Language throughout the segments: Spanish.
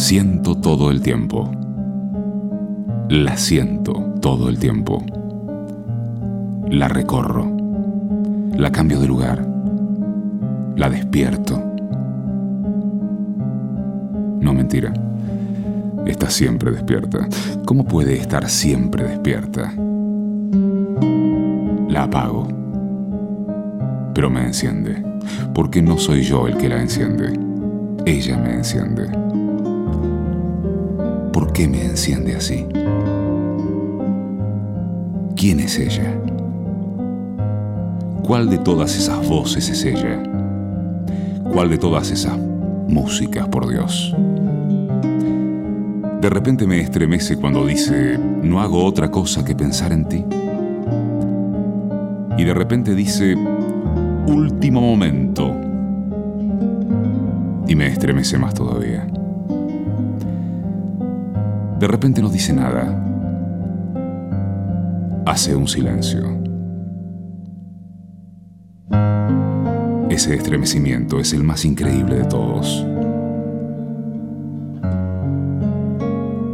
Siento todo el tiempo. La siento todo el tiempo. La recorro. La cambio de lugar. La despierto. No mentira. Está siempre despierta. ¿Cómo puede estar siempre despierta? La apago. Pero me enciende. Porque no soy yo el que la enciende. Ella me enciende. ¿Por qué me enciende así? ¿Quién es ella? ¿Cuál de todas esas voces es ella? ¿Cuál de todas esas músicas, por Dios? De repente me estremece cuando dice, no hago otra cosa que pensar en ti. Y de repente dice, último momento. Y me estremece más todavía. De repente no dice nada. Hace un silencio. Ese estremecimiento es el más increíble de todos.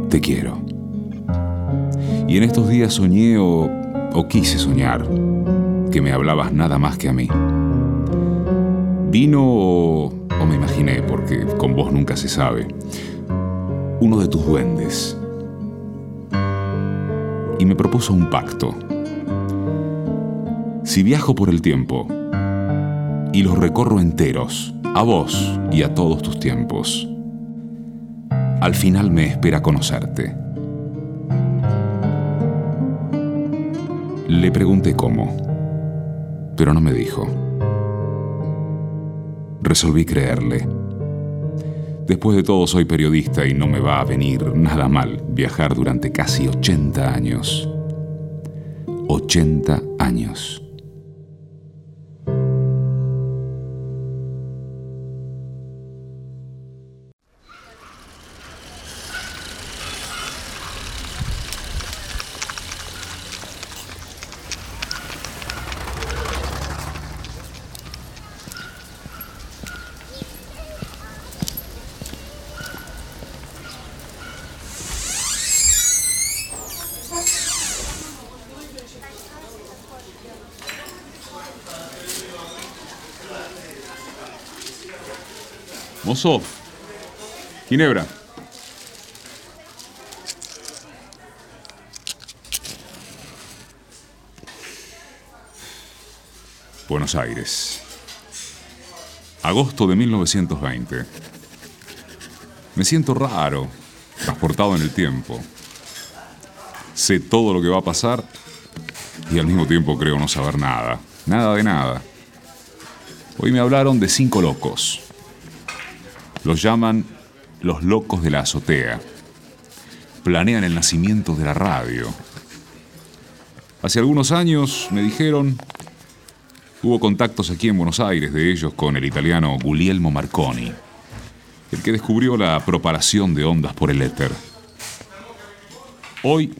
Te quiero. Y en estos días soñé o, o quise soñar que me hablabas nada más que a mí. Vino o, o me imaginé, porque con vos nunca se sabe, uno de tus duendes y me propuso un pacto. Si viajo por el tiempo y los recorro enteros, a vos y a todos tus tiempos, al final me espera conocerte. Le pregunté cómo, pero no me dijo. Resolví creerle. Después de todo soy periodista y no me va a venir nada mal viajar durante casi 80 años. 80 años. Mozo, Ginebra. Buenos Aires. Agosto de 1920. Me siento raro, transportado en el tiempo. Sé todo lo que va a pasar y al mismo tiempo creo no saber nada. Nada de nada. Hoy me hablaron de cinco locos. Los llaman los locos de la azotea. Planean el nacimiento de la radio. Hace algunos años me dijeron, hubo contactos aquí en Buenos Aires de ellos con el italiano Guglielmo Marconi, el que descubrió la propagación de ondas por el éter. Hoy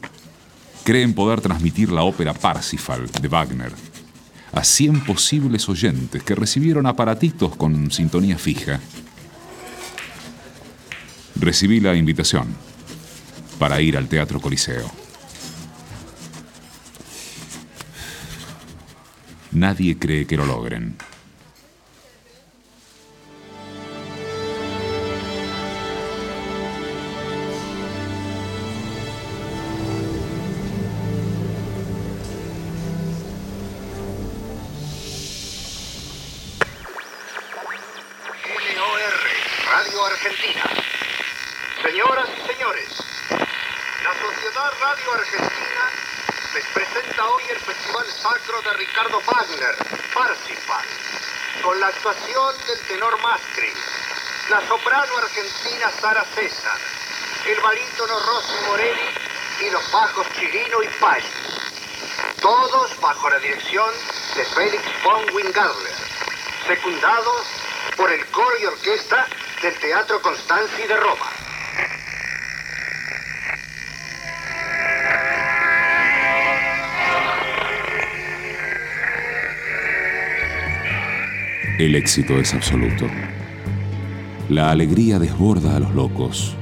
creen poder transmitir la ópera Parsifal de Wagner a 100 posibles oyentes que recibieron aparatitos con sintonía fija recibí la invitación para ir al Teatro Coliseo. Nadie cree que lo logren. La soprano argentina Sara César, el barítono Rossi Morelli y los bajos Chirino y Paggi. Todos bajo la dirección de Félix von Wingarler, secundados por el coro y orquesta del Teatro Constanzi de Roma. El éxito es absoluto. La alegría desborda a los locos.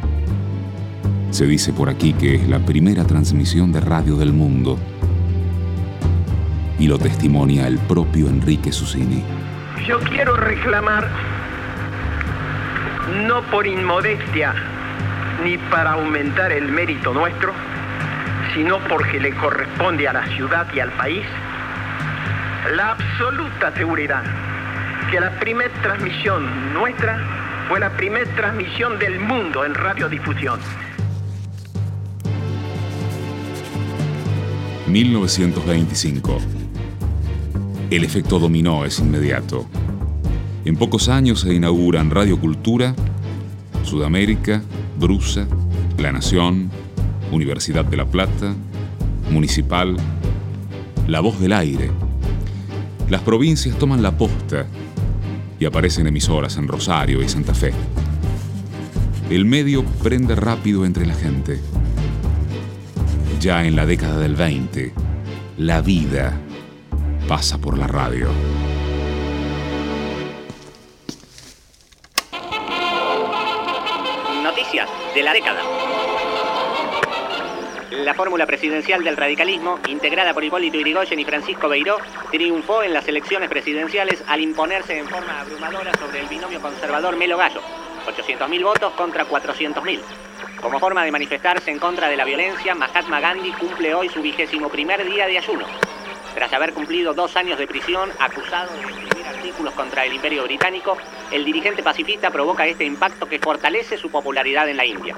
Se dice por aquí que es la primera transmisión de radio del mundo. Y lo testimonia el propio Enrique Susini. Yo quiero reclamar, no por inmodestia ni para aumentar el mérito nuestro, sino porque le corresponde a la ciudad y al país la absoluta seguridad que la primera transmisión nuestra fue la primera transmisión del mundo en radiodifusión. 1925. El efecto dominó es inmediato. En pocos años se inauguran Radio Cultura, Sudamérica, Brusa, La Nación, Universidad de La Plata, Municipal, La Voz del Aire. Las provincias toman la posta y aparecen emisoras en Rosario y Santa Fe. El medio prende rápido entre la gente. Ya en la década del 20, la vida pasa por la radio. Noticias de la década. La fórmula presidencial del radicalismo, integrada por Hipólito Yrigoyen y Francisco Beiró, triunfó en las elecciones presidenciales al imponerse en forma abrumadora sobre el binomio conservador Melo Gallo, 800.000 votos contra 400.000. Como forma de manifestarse en contra de la violencia, Mahatma Gandhi cumple hoy su vigésimo primer día de ayuno. Tras haber cumplido dos años de prisión, acusado de escribir artículos contra el imperio británico, el dirigente pacifista provoca este impacto que fortalece su popularidad en la India.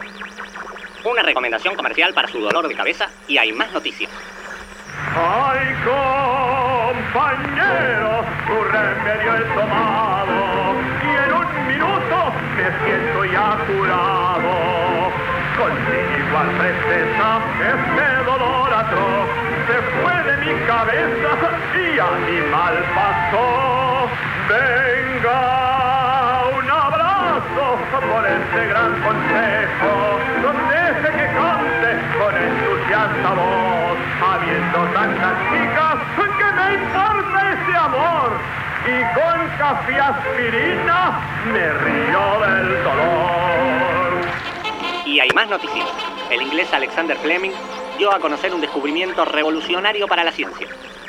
Una recomendación comercial para su dolor de cabeza y hay más noticias. Ay, compañero, tu remedio es tomado y en un minuto me siento ya curado. Con igual presteza este dolor atroz se fue de mi cabeza y a mi mal pasó. Venga, un abrazo por este gran consejo, Y. Y hay más noticias. El inglés Alexander Fleming dio a conocer un descubrimiento revolucionario para la ciencia.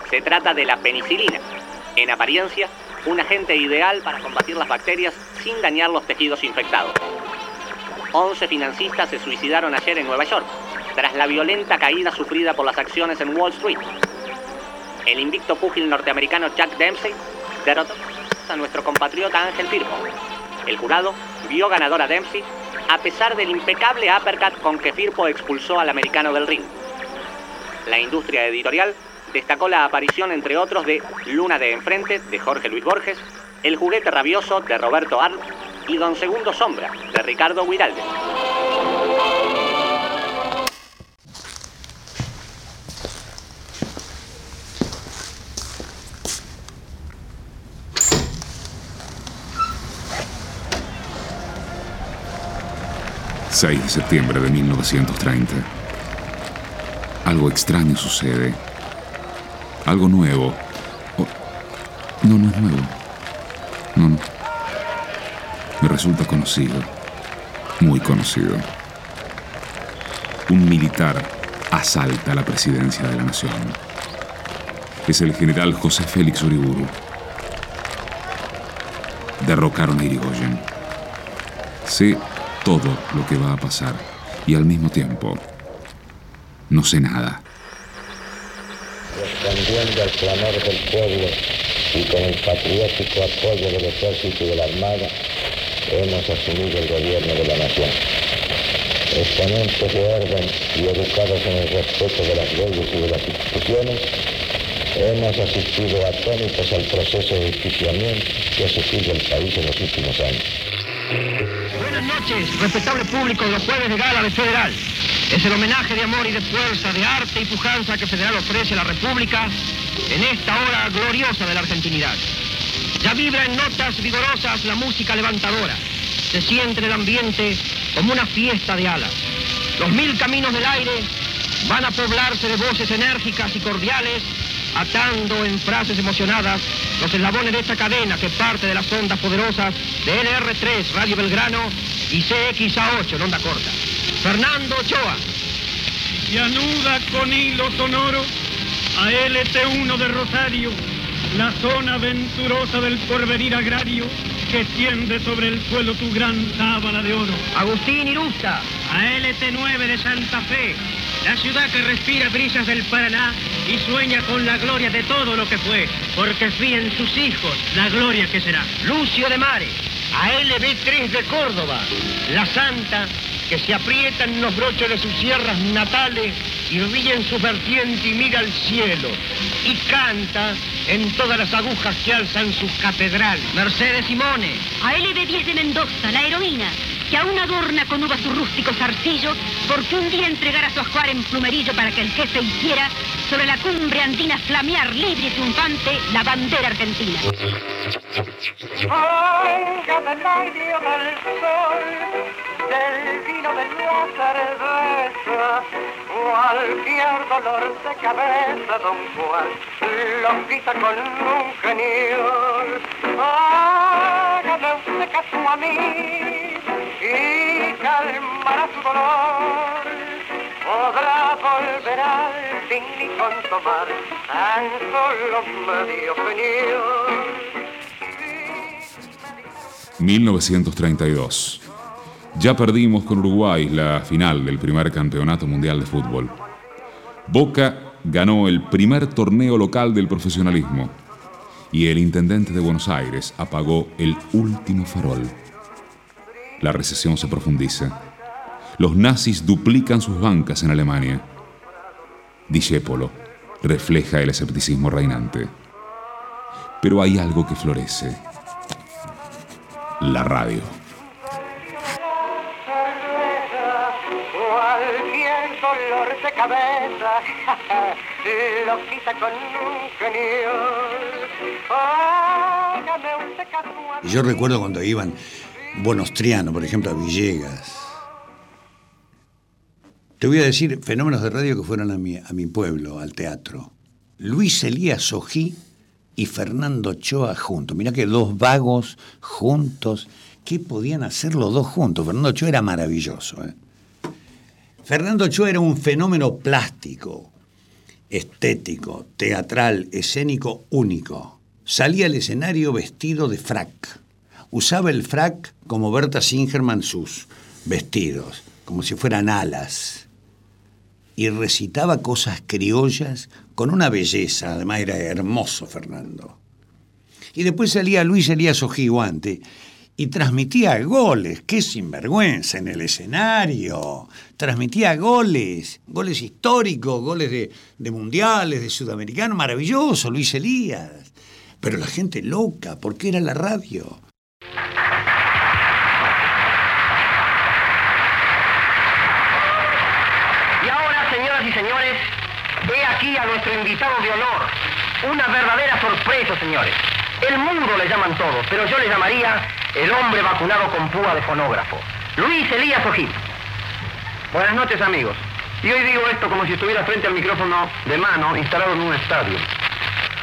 Se trata de la penicilina. En apariencia, un agente ideal para combatir las bacterias sin dañar los tejidos infectados. 11 financistas se suicidaron ayer en Nueva York, tras la violenta caída sufrida por las acciones en Wall Street. El invicto púgil norteamericano Jack Dempsey derrotó a nuestro compatriota Ángel Firpo. El jurado vio ganador a Dempsey a pesar del impecable uppercut con que Firpo expulsó al americano del ring. La industria editorial destacó la aparición, entre otros, de Luna de Enfrente, de Jorge Luis Borges, El juguete rabioso, de Roberto Arlt, y Don Segundo Sombra, de Ricardo Guiralde. ...6 de septiembre de 1930. Algo extraño sucede. Algo nuevo. Oh, no, no es nuevo. No. Me resulta conocido. Muy conocido. Un militar asalta la presidencia de la nación. Es el general José Félix Uriburu. Derrocaron a Irigoyen. Sé todo lo que va a pasar y al mismo tiempo no sé nada. Respondiendo al clamor del pueblo y con el patriótico apoyo del ejército y de la armada, hemos asumido el gobierno de la nación. Exponentes de orden y educados en el respeto de las leyes y de las instituciones, hemos asistido atónitos al proceso de justiciamiento que ha sufrido el país en los últimos años. Buenas noches, respetable público de los jueves de gala de Federal. Es el homenaje de amor y de fuerza, de arte y pujanza que Federal ofrece a la República en esta hora gloriosa de la argentinidad. Ya vibra en notas vigorosas la música levantadora. Se siente en el ambiente como una fiesta de alas. Los mil caminos del aire van a poblarse de voces enérgicas y cordiales, atando en frases emocionadas los eslabones de esta cadena que parte de las ondas poderosas de LR3 Radio Belgrano y CXA8 en onda corta. Fernando Ochoa. Y anuda con hilo sonoro a LT1 de Rosario, la zona venturosa del porvenir agrario que tiende sobre el suelo tu gran sábana de oro. Agustín Irusta. A LT9 de Santa Fe, la ciudad que respira brisas del Paraná y sueña con la gloria de todo lo que fue, porque fía en sus hijos la gloria que será. Lucio de Mare. A LB3 de Córdoba. La Santa que se aprieta en los broches de sus sierras natales y ríe en su vertiente y mira al cielo y canta en todas las agujas que alzan su catedral. Mercedes Simone. A LB10 de Mendoza, la heroína, que aún adorna con uvas su rústico zarcillo, porque un día entregara su ajuar en plumerillo para que el jefe hiciera sobre la cumbre andina flamear libre y triunfante la bandera argentina. Cualquier dolor de cabeza, don Juan, lo quita con un genio. Hágame usted caso a mí y calmará su dolor. Podrá volver al fin y con tomar tan solo medio genio. 1932. Ya perdimos con Uruguay la final del primer campeonato mundial de fútbol. Boca ganó el primer torneo local del profesionalismo y el intendente de Buenos Aires apagó el último farol. La recesión se profundiza. Los nazis duplican sus bancas en Alemania. Discépolo refleja el escepticismo reinante. Pero hay algo que florece. La radio. Cualquier dolor de cabeza lo quita con un genio. Hágame usted caso a Y yo recuerdo cuando iban Bonostriano, por ejemplo, a Villegas. Te voy a decir fenómenos de radio que fueron a mi, a mi pueblo, al teatro. Luis Elías Ojí y Fernando Ochoa juntos. Mirá que dos vagos juntos. ¿Qué podían hacer los dos juntos? Fernando Ochoa era maravilloso. ¿eh? Fernando Ochoa era un fenómeno plástico, estético, teatral, escénico único. Salía al escenario vestido de frac. Usaba el frac como Berta Singerman sus vestidos, como si fueran alas. Y recitaba cosas criollas con una belleza, además era hermoso Fernando. Y después salía Luis Elías Ojiguante y transmitía goles, qué sinvergüenza en el escenario. Transmitía goles, goles históricos, goles de, de mundiales, de sudamericanos, maravilloso, Luis Elías. Pero la gente loca, porque era la radio. Y ahora, señoras y señores, he aquí a nuestro invitado de honor. Una verdadera sorpresa, señores. El mundo le llaman todos, pero yo le llamaría el hombre vacunado con púa de fonógrafo. Luis Elías Ojín. Buenas noches, amigos. Y hoy digo esto como si estuviera frente al micrófono de mano instalado en un estadio.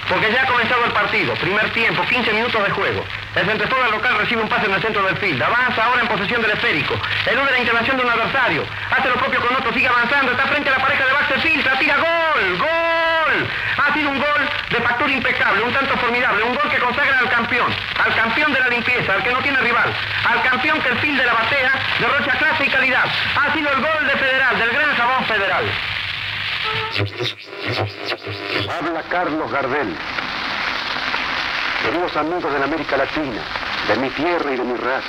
Porque ya ha comenzado el partido, primer tiempo, 15 minutos de juego. El centrofondo local recibe un pase en el centro del field. Avanza ahora en posesión del esférico. Elude la intervención de un adversario. Hace lo propio con otro, sigue avanzando. Está frente a la pareja de Baxter filtra, tira gol, gol. Ha sido un gol de factura impecable, un tanto formidable, un gol que consagra al campeón, al campeón de la limpieza, al que no tiene rival, al campeón que el field de la batea derrocha clase y calidad. Ha sido el gol de Federal, del gran jabón federal. Habla Carlos Gardel. Queridos amigos de la América Latina, de mi tierra y de mi raza,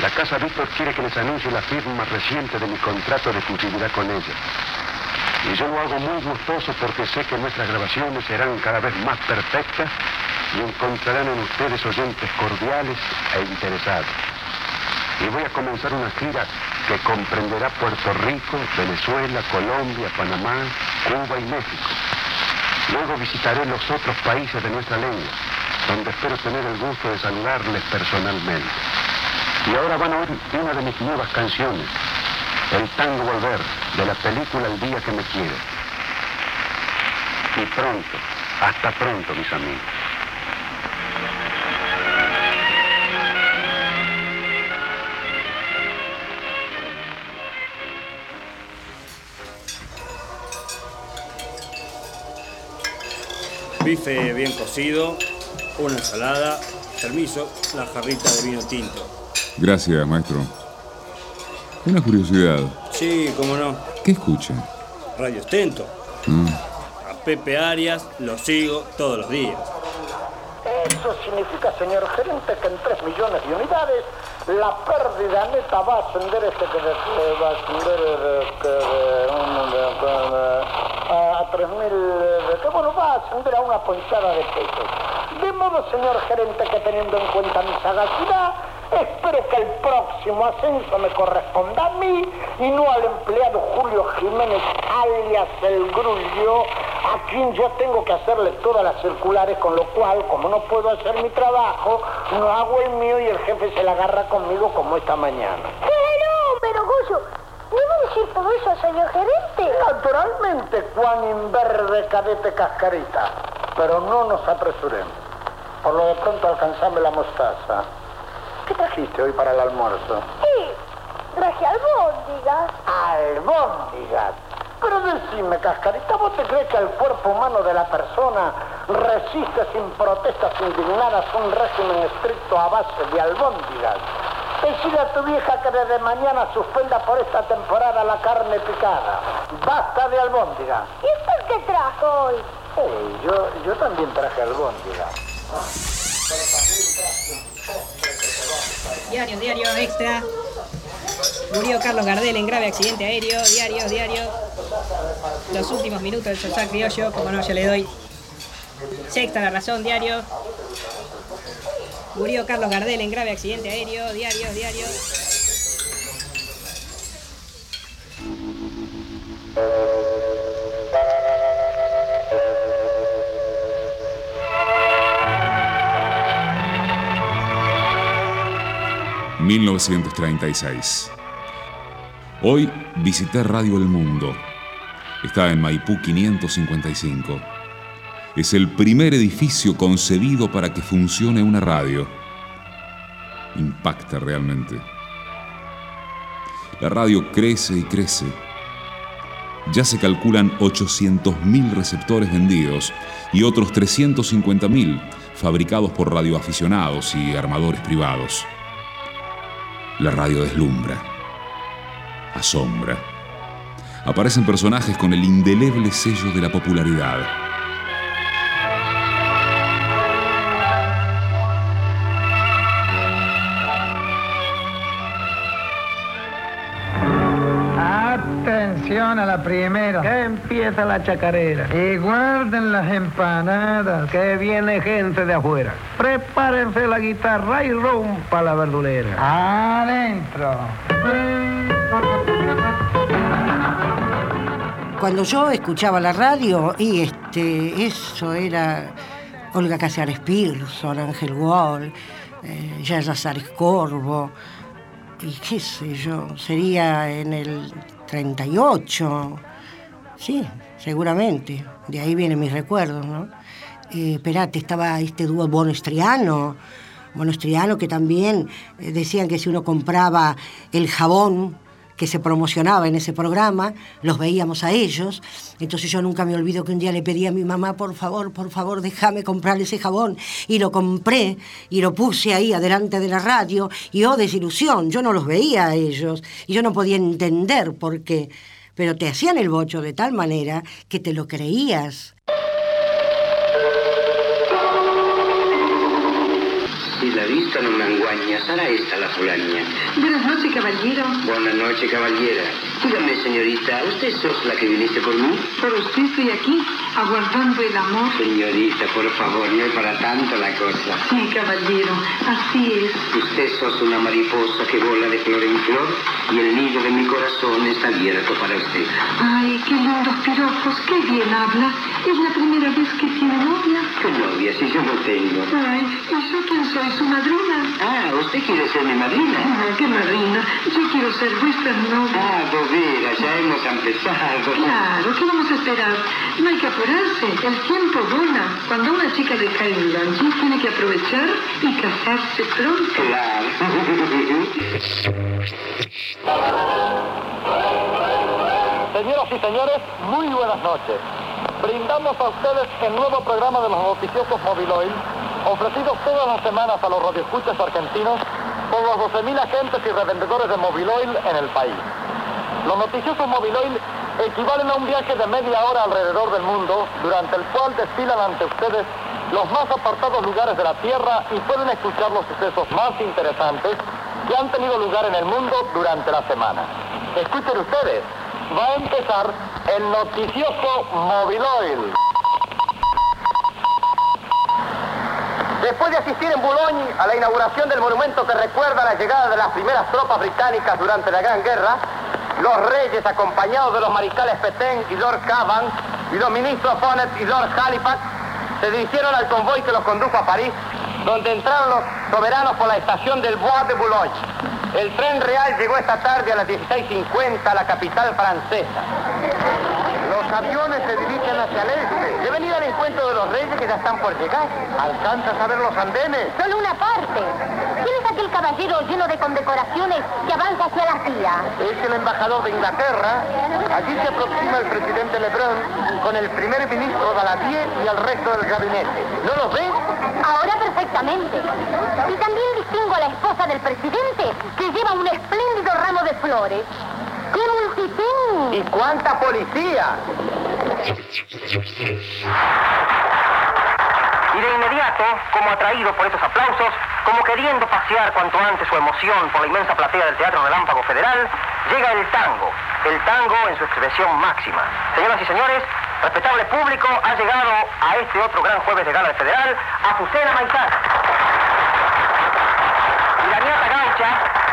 la Casa Víctor quiere que les anuncie la firma reciente de mi contrato de exclusividad con ella. Y yo lo hago muy gustoso porque sé que nuestras grabaciones serán cada vez más perfectas y encontrarán en ustedes oyentes cordiales e interesados. Y voy a comenzar una gira que comprenderá Puerto Rico, Venezuela, Colombia, Panamá, Cuba y México. Luego visitaré los otros países de nuestra lengua, donde espero tener el gusto de saludarles personalmente. Y ahora van a oír una de mis nuevas canciones, El Tango Volver, de la película El Día que me quiere. Y pronto, hasta pronto, mis amigos. Bife bien cocido, una ensalada, permiso, la jarrita de vino tinto. Gracias, maestro. Una curiosidad. Sí, cómo no. ¿Qué escucha? Radio Estento. Mm. A Pepe Arias lo sigo todos los días. Eso significa, señor gerente, que en 3 millones de unidades la pérdida neta va a ascender este que va a ascender a 3 mil de- que bueno va a ascender a una ponchada de pesos. De modo, señor gerente, que teniendo en cuenta mi sagacidad, espero que el próximo ascenso me corresponda a mí y no al empleado Julio Jiménez alias el Grullo, a quien yo tengo que hacerle todas las circulares, con lo cual, como no puedo hacer mi trabajo, no hago el mío y el jefe se la agarra conmigo como esta mañana. Pero, pero, Goyo, ¿me va a decir todo eso, señor gerente? Naturalmente, Juan Inverde Cadete Cascarita, pero no nos apresuremos. Por lo de pronto alcanzame la mostaza. ¿Qué trajiste hoy para el almuerzo? Sí, traje albóndigas. Albóndigas. Pero decime, Cascarita, ¿vos te crees que el cuerpo humano de la persona resiste sin protestas indignadas un régimen estricto a base de albóndigas? Decide a tu vieja que desde mañana suspenda por esta temporada la carne picada. Basta de albóndigas. ¿Y usted qué trajo hoy? Eh, yo, yo también traje albóndigas. Diario, diario, extra. Murió Carlos Gardel en grave accidente aéreo. Diario, diario. Los últimos minutos del Sosac Criollo, como no, yo le doy. Sexta la razón, diario. Murió Carlos Gardel en grave accidente aéreo. Diario, diario. ...1936... Hoy visité Radio El Mundo. Está en Maipú 555. Es el primer edificio concebido para que funcione una radio. Impacta realmente. La radio crece y crece. Ya se calculan 800.000 receptores vendidos y otros 350.000 fabricados por radioaficionados y armadores privados. La radio deslumbra, asombra. Aparecen personajes con el indeleble sello de la popularidad. La primera. Que empieza la chacarera. Y guarden las empanadas. Que viene gente de afuera. Prepárense la guitarra y rompa la verdulera. Adentro. Cuando yo escuchaba la radio, y este, eso era Olga Casares Pearson, Ángel Wall, eh, Yaya Sares Corvo, y qué sé yo, sería en el 38, sí, seguramente, de ahí vienen mis recuerdos, ¿no? Eh, esperate, estaba este dúo Bonestriano, Bonestriano que también eh, decían que si uno compraba el jabón que se promocionaba en ese programa, los veíamos a ellos. Entonces yo nunca me olvido que un día le pedí a mi mamá, por favor, por favor, déjame comprar ese jabón. Y lo compré y lo puse ahí adelante de la radio. Y oh, desilusión, yo no los veía a ellos. Y yo no podía entender por qué. Pero te hacían el bocho de tal manera que te lo creías. Será esta la fulaña. Buenas noches, caballero. Buenas noches, caballera. Dígame, señorita, ¿usted sos la que viniste por mí? Por usted estoy aquí, aguardando el amor. Señorita, por favor, no es para tanto la cosa. Sí, caballero, así es. Usted sos una mariposa que vola de flor en flor y el nido de mi corazón está abierto para usted. Ay, qué lindos piropos, qué bien habla. Es la primera vez que tiene novia. ¿Qué novia? Si yo no tengo. Ay, ¿y yo quién soy? ¿Su madrina? Ah, ¿usted quiere ser mi madrina? Ah, ¿Qué madrina? Yo quiero ser vuestra novia. Ah, Ya hemos empezado. Claro, ¿qué vamos a esperar? No hay que apurarse, el tiempo vuela. Cuando una chica le cae un lunch, tiene que aprovechar y casarse pronto. Claro. Señoras y señores, muy buenas noches. brindamos a ustedes el nuevo programa de los noticiosos Mobiloil, ofrecido todas las semanas a los radioescuchas argentinos por los 12.000 agentes y revendedores de Mobiloil en el país. Los noticiosos Mobiloil equivalen a un viaje de media hora alrededor del mundo, durante el cual desfilan ante ustedes los más apartados lugares de la Tierra y pueden escuchar los sucesos más interesantes que han tenido lugar en el mundo durante la semana. Escuchen ustedes, va a empezar el noticioso Mobiloil. Después de asistir en Boulogne a la inauguración del monumento que recuerda la llegada de las primeras tropas británicas durante la Gran Guerra, los reyes, acompañados de los mariscales Petain y Lord Cavan, y los ministros Bonnet y Lord Halifax, se dirigieron al convoy que los condujo a París, donde entraron los soberanos por la estación del Bois de Boulogne. El tren real llegó esta tarde a las 16.50 a la capital francesa. Los aviones se dirigen hacia el este. Deben ir al encuentro de los reyes que ya están por llegar. ¿Alcanzas a ver los andenes? Solo una parte. ¿Quién es aquel caballero lleno de condecoraciones que avanza hacia la fila? Es el embajador de Inglaterra. Allí se aproxima el presidente Lebrun con el primer ministro Daladier y el resto del gabinete. ¿No los ves? Ahora perfectamente. Y también distingo a la esposa del presidente que lleva un espléndido ramo de flores. ¡Qué multitud! ¿Y cuánta policía? Y de inmediato, como atraído por estos aplausos, como queriendo pasear cuanto antes su emoción por la inmensa platea del Teatro Relámpago Federal, llega el tango. El tango en su expresión máxima. Señoras y señores, respetable público, ha llegado a este otro gran jueves de gala del Federal, Azucena Maizar.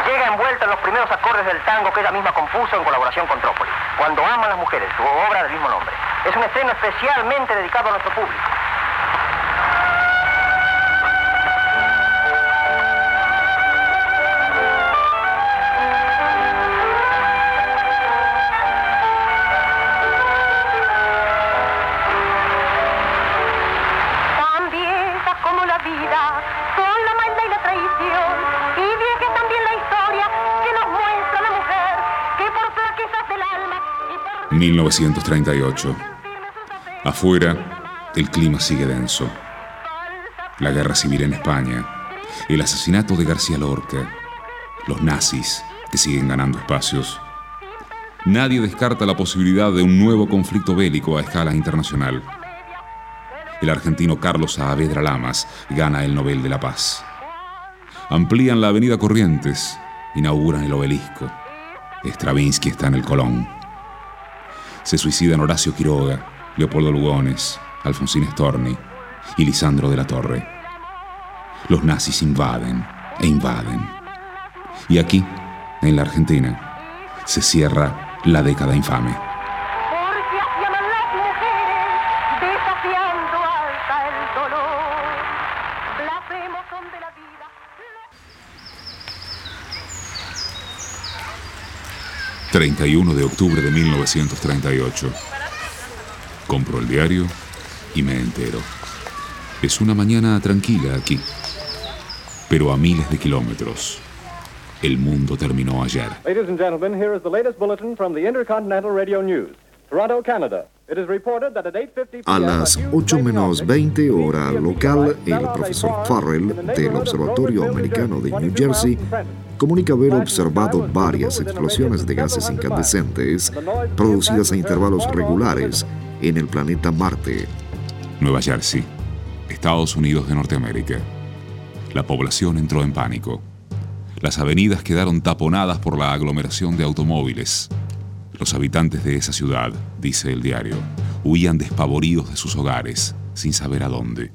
Llega envuelta en los primeros acordes del tango que ella misma compuso en colaboración con Trópoli. Cuando aman las mujeres, su obra del mismo nombre. Es un estreno especialmente dedicado a nuestro público. 1938. Afuera, el clima sigue denso. La guerra civil en España, el asesinato de García Lorca, los nazis que siguen ganando espacios. Nadie descarta la posibilidad de un nuevo conflicto bélico a escala internacional. El argentino Carlos Saavedra Lamas gana el Nobel de la Paz. Amplían la avenida Corrientes, inauguran el obelisco. Stravinsky está en el Colón. Se suicidan Horacio Quiroga, Leopoldo Lugones, Alfonsín Storni y Lisandro de la Torre. Los nazis invaden e invaden. Y aquí, en la Argentina, se cierra la década infame. 31 de octubre de 1938. Compro el diario y me entero. Es una mañana tranquila aquí, pero a miles de kilómetros. El mundo terminó ayer. Ladies and gentlemen, here is the latest bulletin from the Intercontinental Radio News. Toronto, Canada. It is reported that at 8.50 A las 8 menos 20 hora local, el profesor Farrell del Observatorio Americano de New Jersey comunica haber observado varias explosiones de gases incandescentes producidas a intervalos regulares en el planeta Marte. Nueva Jersey, Estados Unidos de Norteamérica. La población entró en pánico. Las avenidas quedaron taponadas por la aglomeración de automóviles. Los habitantes de esa ciudad, dice el diario, huían despavoridos de sus hogares, sin saber a dónde.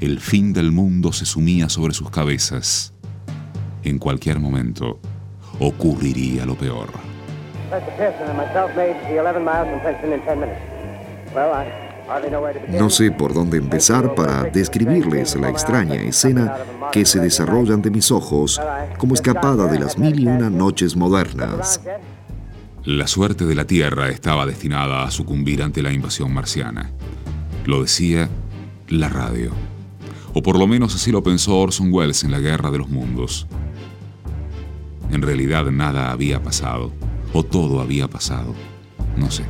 El fin del mundo se sumía sobre sus cabezas. En cualquier momento, ocurriría lo peor. Professor Pearson and myself made the 11 miles from Princeton in 10 minutes. Well, I hardly know where to begin. No sé por dónde empezar para describirles la extraña escena que se desarrolla ante mis ojos como escapada de las mil y una noches modernas. La suerte de la Tierra estaba destinada a sucumbir ante la invasión marciana. Lo decía la radio. O por lo menos así lo pensó Orson Welles en la Guerra de los Mundos. En realidad nada había pasado, o todo había pasado, no sé.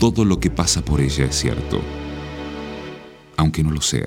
todo lo que pasa por ella es cierto, aunque no lo sea.